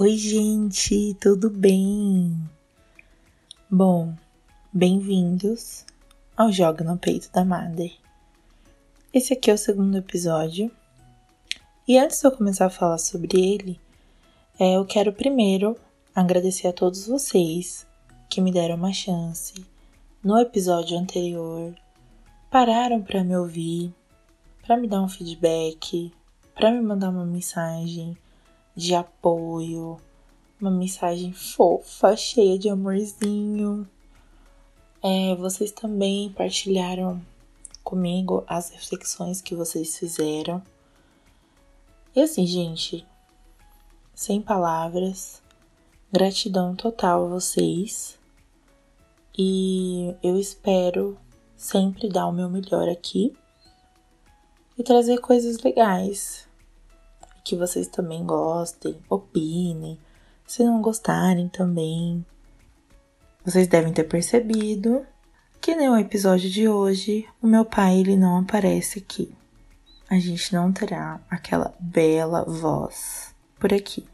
Oi, gente, tudo bem? Bom, bem-vindos ao Joga no Peito da Mother. Esse aqui é o segundo episódio. E antes de eu começar a falar sobre ele, é, eu quero primeiro agradecer a todos vocês que me deram uma chance no episódio anterior, pararam para me ouvir, para me dar um feedback, para me mandar uma mensagem de apoio, uma mensagem fofa, cheia de amorzinho. É, vocês também partilharam comigo as reflexões que vocês fizeram. E assim, gente, sem palavras, gratidão total a vocês. E eu espero sempre dar o meu melhor aqui e trazer coisas legais que vocês também gostem, opinem. Se não gostarem também. Vocês devem ter percebido que no episódio de hoje o meu pai ele não aparece aqui. A gente não terá aquela bela voz por aqui.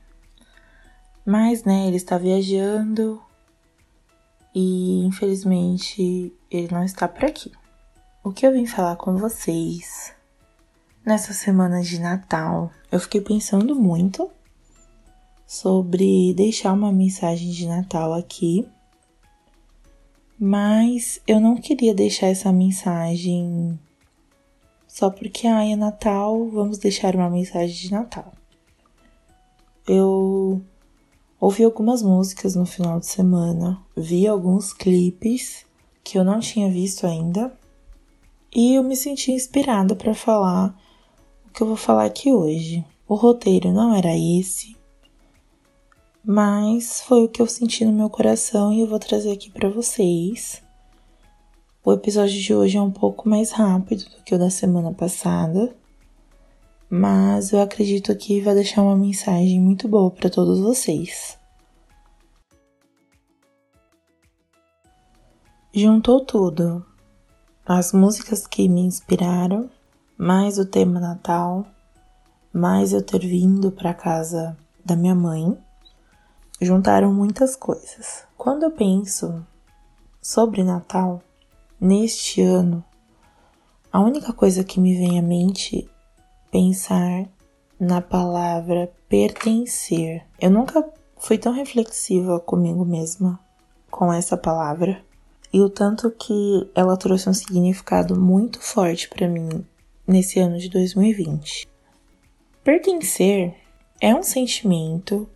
Mas, né, ele está viajando e infelizmente ele não está por aqui. O que eu vim falar com vocês Nessa semana de Natal, eu fiquei pensando muito sobre deixar uma mensagem de Natal aqui, mas eu não queria deixar essa mensagem só porque ah, é Natal, vamos deixar uma mensagem de Natal. Eu ouvi algumas músicas no final de semana, vi alguns clipes que eu não tinha visto ainda e eu me senti inspirada para falar que eu vou falar aqui hoje. O roteiro não era esse, mas foi o que eu senti no meu coração e eu vou trazer aqui para vocês. O episódio de hoje é um pouco mais rápido do que o da semana passada, mas eu acredito que vai deixar uma mensagem muito boa para todos vocês. Juntou tudo: as músicas que me inspiraram, mais o tema Natal, mais eu ter vindo para casa da minha mãe, juntaram muitas coisas. Quando eu penso sobre Natal, neste ano, a única coisa que me vem à mente pensar na palavra pertencer. Eu nunca fui tão reflexiva comigo mesma com essa palavra e o tanto que ela trouxe um significado muito forte para mim nesse ano de 2020. Pertencer é um sentimento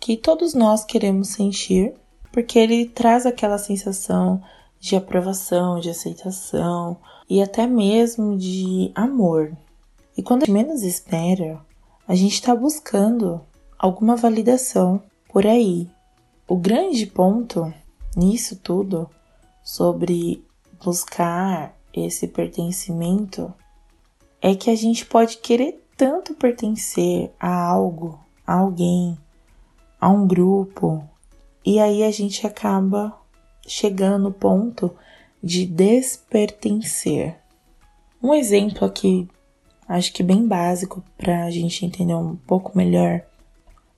que todos nós queremos sentir, porque ele traz aquela sensação de aprovação, de aceitação e até mesmo de amor. E quando a gente menos espera, a gente está buscando alguma validação por aí. O grande ponto nisso tudo sobre buscar esse pertencimento é que a gente pode querer tanto pertencer a algo, a alguém, a um grupo, e aí a gente acaba chegando no ponto de despertencer. Um exemplo aqui, acho que bem básico para a gente entender um pouco melhor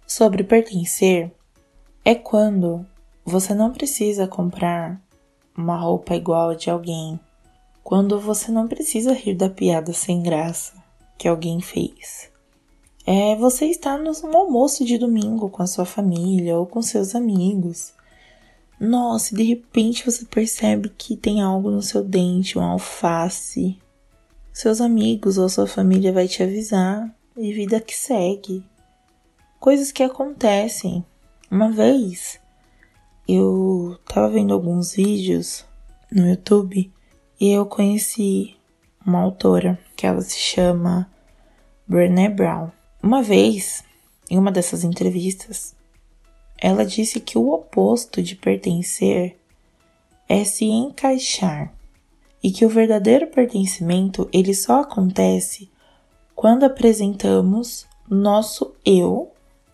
sobre pertencer é quando você não precisa comprar uma roupa igual a de alguém quando você não precisa rir da piada sem graça que alguém fez. É você estar no almoço de domingo com a sua família ou com seus amigos. Nossa, de repente você percebe que tem algo no seu dente, um alface. Seus amigos ou sua família vai te avisar e vida que segue. Coisas que acontecem. Uma vez eu tava vendo alguns vídeos no YouTube e eu conheci uma autora que ela se chama Brené Brown. Uma vez, em uma dessas entrevistas, ela disse que o oposto de pertencer é se encaixar e que o verdadeiro pertencimento ele só acontece quando apresentamos nosso eu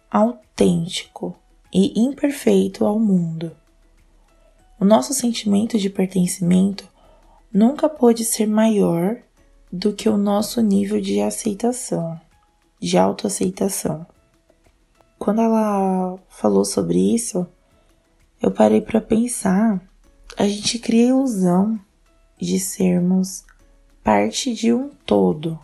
autêntico e imperfeito ao mundo. O nosso sentimento de pertencimento nunca pôde ser maior do que o nosso nível de aceitação, de autoaceitação. quando ela falou sobre isso, eu parei para pensar. A gente cria a ilusão de sermos parte de um todo.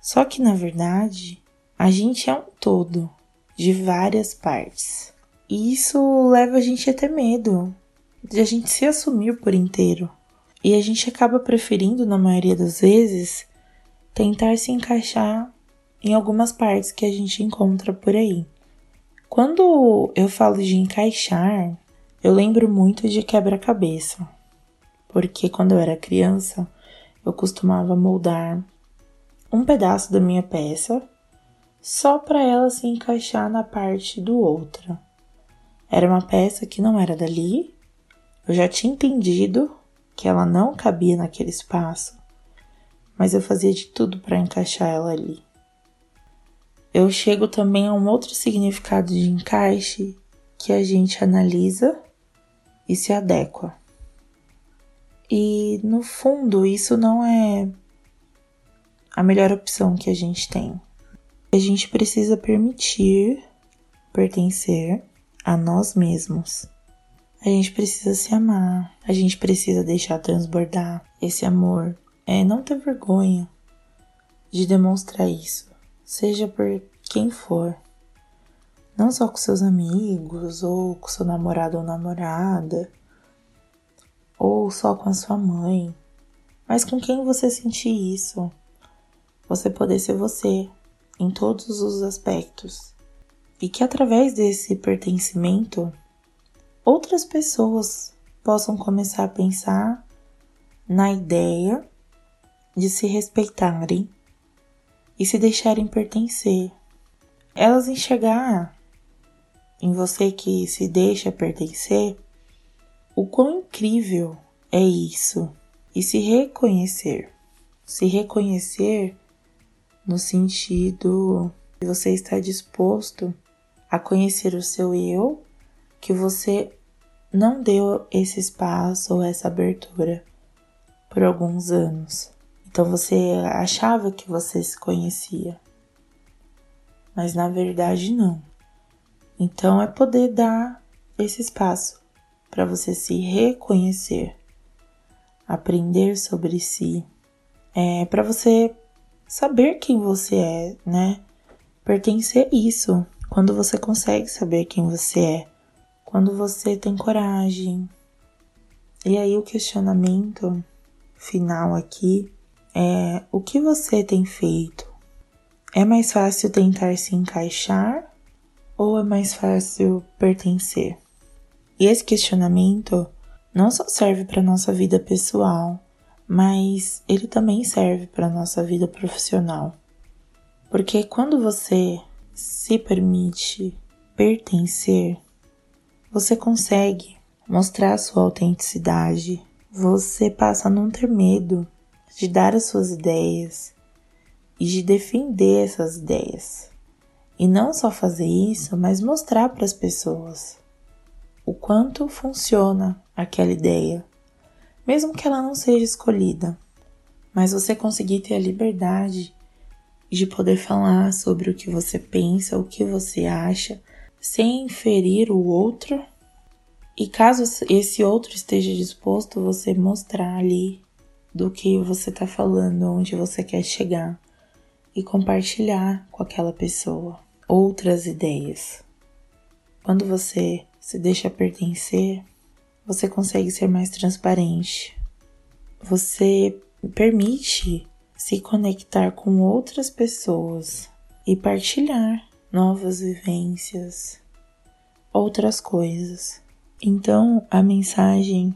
Só que na verdade, a gente é um todo de várias partes. E isso leva a gente a ter medo de a gente se assumir por inteiro. E a gente acaba preferindo, na maioria das vezes, tentar se encaixar em algumas partes que a gente encontra por aí. Quando eu falo de encaixar, eu lembro muito de quebra-cabeça, porque quando eu era criança, eu costumava moldar um pedaço da minha peça só para ela se encaixar na parte do outra. Era uma peça que não era dali, eu já tinha entendido que ela não cabia naquele espaço, mas eu fazia de tudo para encaixar ela ali. Eu chego também a um outro significado de encaixe que a gente analisa e se adequa. E no fundo, isso não é a melhor opção que a gente tem. A gente precisa permitir pertencer a nós mesmos. A gente precisa se amar, a gente precisa deixar transbordar esse amor. É não ter vergonha de demonstrar isso, seja por quem for. Não só com seus amigos, ou com seu namorado ou namorada, ou só com a sua mãe, mas com quem você sentir isso. Você poder ser você, em todos os aspectos. E que através desse pertencimento, outras pessoas possam começar a pensar na ideia de se respeitarem e se deixarem pertencer. Elas enxergar em você que se deixa pertencer o quão incrível é isso e se reconhecer. Se reconhecer no sentido de você estar disposto a conhecer o seu eu, que você não deu esse espaço ou essa abertura por alguns anos. Então você achava que você se conhecia, mas na verdade não. Então é poder dar esse espaço para você se reconhecer, aprender sobre si, é para você saber quem você é, né? Pertencer isso. Quando você consegue saber quem você é, quando você tem coragem. E aí o questionamento final aqui é o que você tem feito? É mais fácil tentar se encaixar ou é mais fácil pertencer? E esse questionamento não só serve para nossa vida pessoal, mas ele também serve para nossa vida profissional. Porque quando você se permite pertencer, você consegue mostrar sua autenticidade, você passa a não ter medo de dar as suas ideias e de defender essas ideias. E não só fazer isso, mas mostrar para as pessoas o quanto funciona aquela ideia, mesmo que ela não seja escolhida, mas você conseguir ter a liberdade de poder falar sobre o que você pensa, o que você acha, sem ferir o outro. E caso esse outro esteja disposto, você mostrar ali do que você está falando, onde você quer chegar e compartilhar com aquela pessoa outras ideias. Quando você se deixa pertencer, você consegue ser mais transparente. Você permite se conectar com outras pessoas e partilhar novas vivências, outras coisas. Então, a mensagem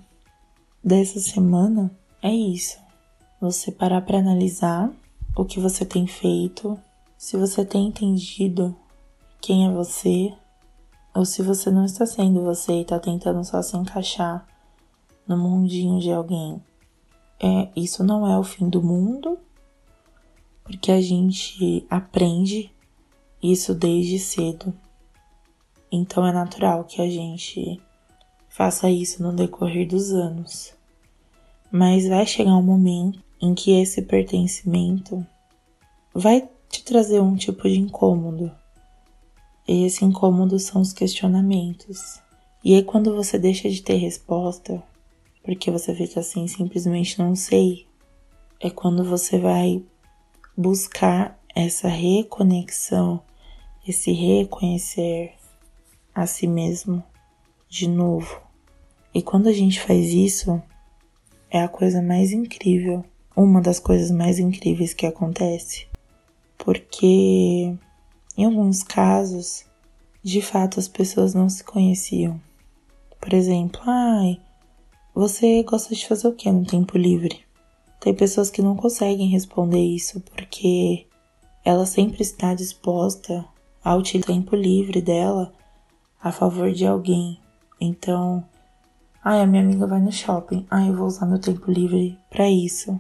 dessa semana é isso. Você parar para analisar o que você tem feito, se você tem entendido quem é você, ou se você não está sendo você e está tentando só se encaixar no mundinho de alguém. É, isso não é o fim do mundo, porque a gente aprende isso desde cedo. Então é natural que a gente faça isso no decorrer dos anos. Mas vai chegar um momento em que esse pertencimento vai te trazer um tipo de incômodo E esse incômodo são os questionamentos. E aí, quando você deixa de ter resposta, porque você fica assim, simplesmente não sei, é quando você vai buscar essa reconexão, esse reconhecer a si mesmo de novo. E quando a gente faz isso, é a coisa mais incrível, uma das coisas mais incríveis que acontece, porque em alguns casos, de fato as pessoas não se conheciam. Por exemplo, ai, você gosta de fazer o que no tempo livre? Tem pessoas que não conseguem responder isso porque ela sempre está disposta a utilizar tempo livre dela a favor de alguém. Então, ai, a minha amiga vai no shopping, ai, eu vou usar meu tempo livre para isso.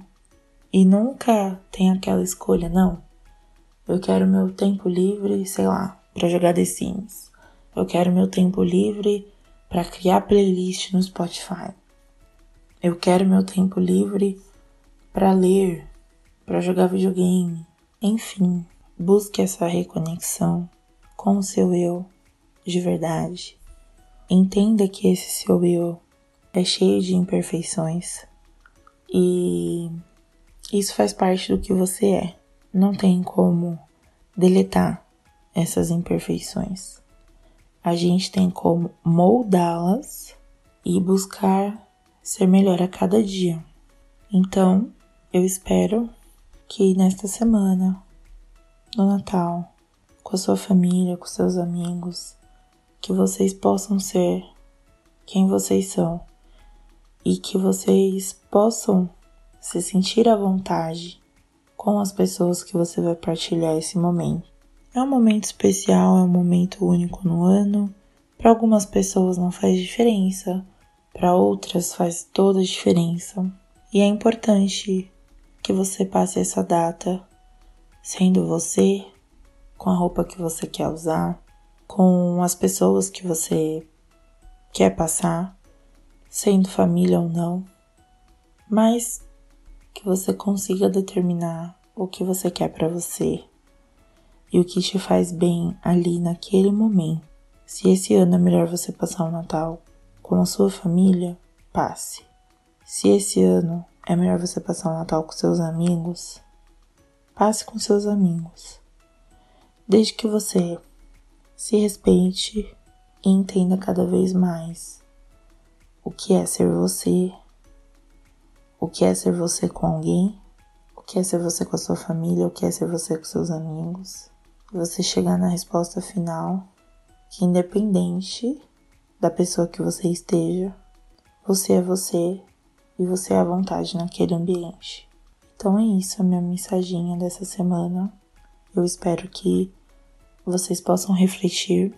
E nunca tem aquela escolha, não. Eu quero meu tempo livre, sei lá, para jogar The Sims. Eu quero meu tempo livre para criar playlist no Spotify. Eu quero meu tempo livre para ler, para jogar videogame. Enfim, busque essa reconexão com o seu eu de verdade. Entenda que esse seu eu é cheio de imperfeições e isso faz parte do que você é. Não tem como deletar essas imperfeições a gente tem como moldá-las e buscar ser melhor a cada dia. Então, eu espero que nesta semana, no Natal, com a sua família, com seus amigos, que vocês possam ser quem vocês são e que vocês possam se sentir à vontade com as pessoas que você vai partilhar esse momento. É um momento especial, é um momento único no ano. Para algumas pessoas não faz diferença, para outras faz toda a diferença. E é importante que você passe essa data sendo você, com a roupa que você quer usar, com as pessoas que você quer passar, sendo família ou não, mas que você consiga determinar o que você quer para você e o que te faz bem ali naquele momento. Se esse ano é melhor você passar o Natal com a sua família, passe. Se esse ano é melhor você passar o Natal com seus amigos, passe com seus amigos. Desde que você se respeite e entenda cada vez mais o que é ser você, o que é ser você com alguém, o que é ser você com a sua família, o que é ser você com seus amigos você chegar na resposta final que, independente da pessoa que você esteja, você é você e você é à vontade naquele ambiente. Então é isso a minha mensaginha dessa semana. Eu espero que vocês possam refletir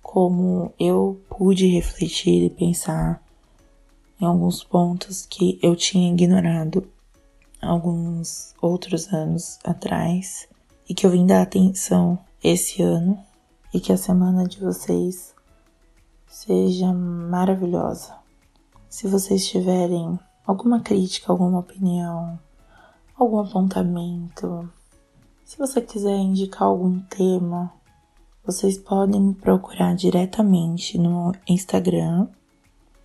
como eu pude refletir e pensar em alguns pontos que eu tinha ignorado alguns outros anos atrás e que eu vim dar atenção esse ano e que a semana de vocês seja maravilhosa. Se vocês tiverem alguma crítica, alguma opinião, algum apontamento, se você quiser indicar algum tema, vocês podem me procurar diretamente no Instagram,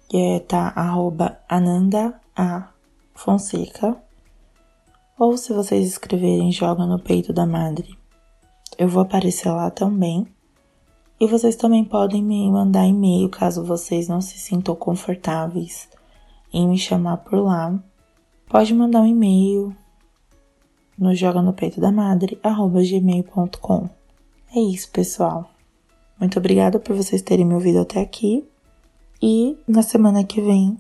que é tá arroba Ananda A Fonseca ou se vocês escreverem Joga no Peito da Madre, eu vou aparecer lá também. E vocês também podem me mandar e-mail caso vocês não se sintam confortáveis em me chamar por lá. Pode mandar um e-mail no joga no peito da madre gmail.com. É isso, pessoal. Muito obrigada por vocês terem me ouvido até aqui. E na semana que vem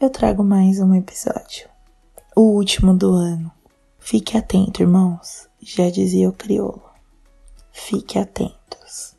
eu trago mais um episódio o último do ano. Fique atento, irmãos, já dizia o crioulo. Fique atentos.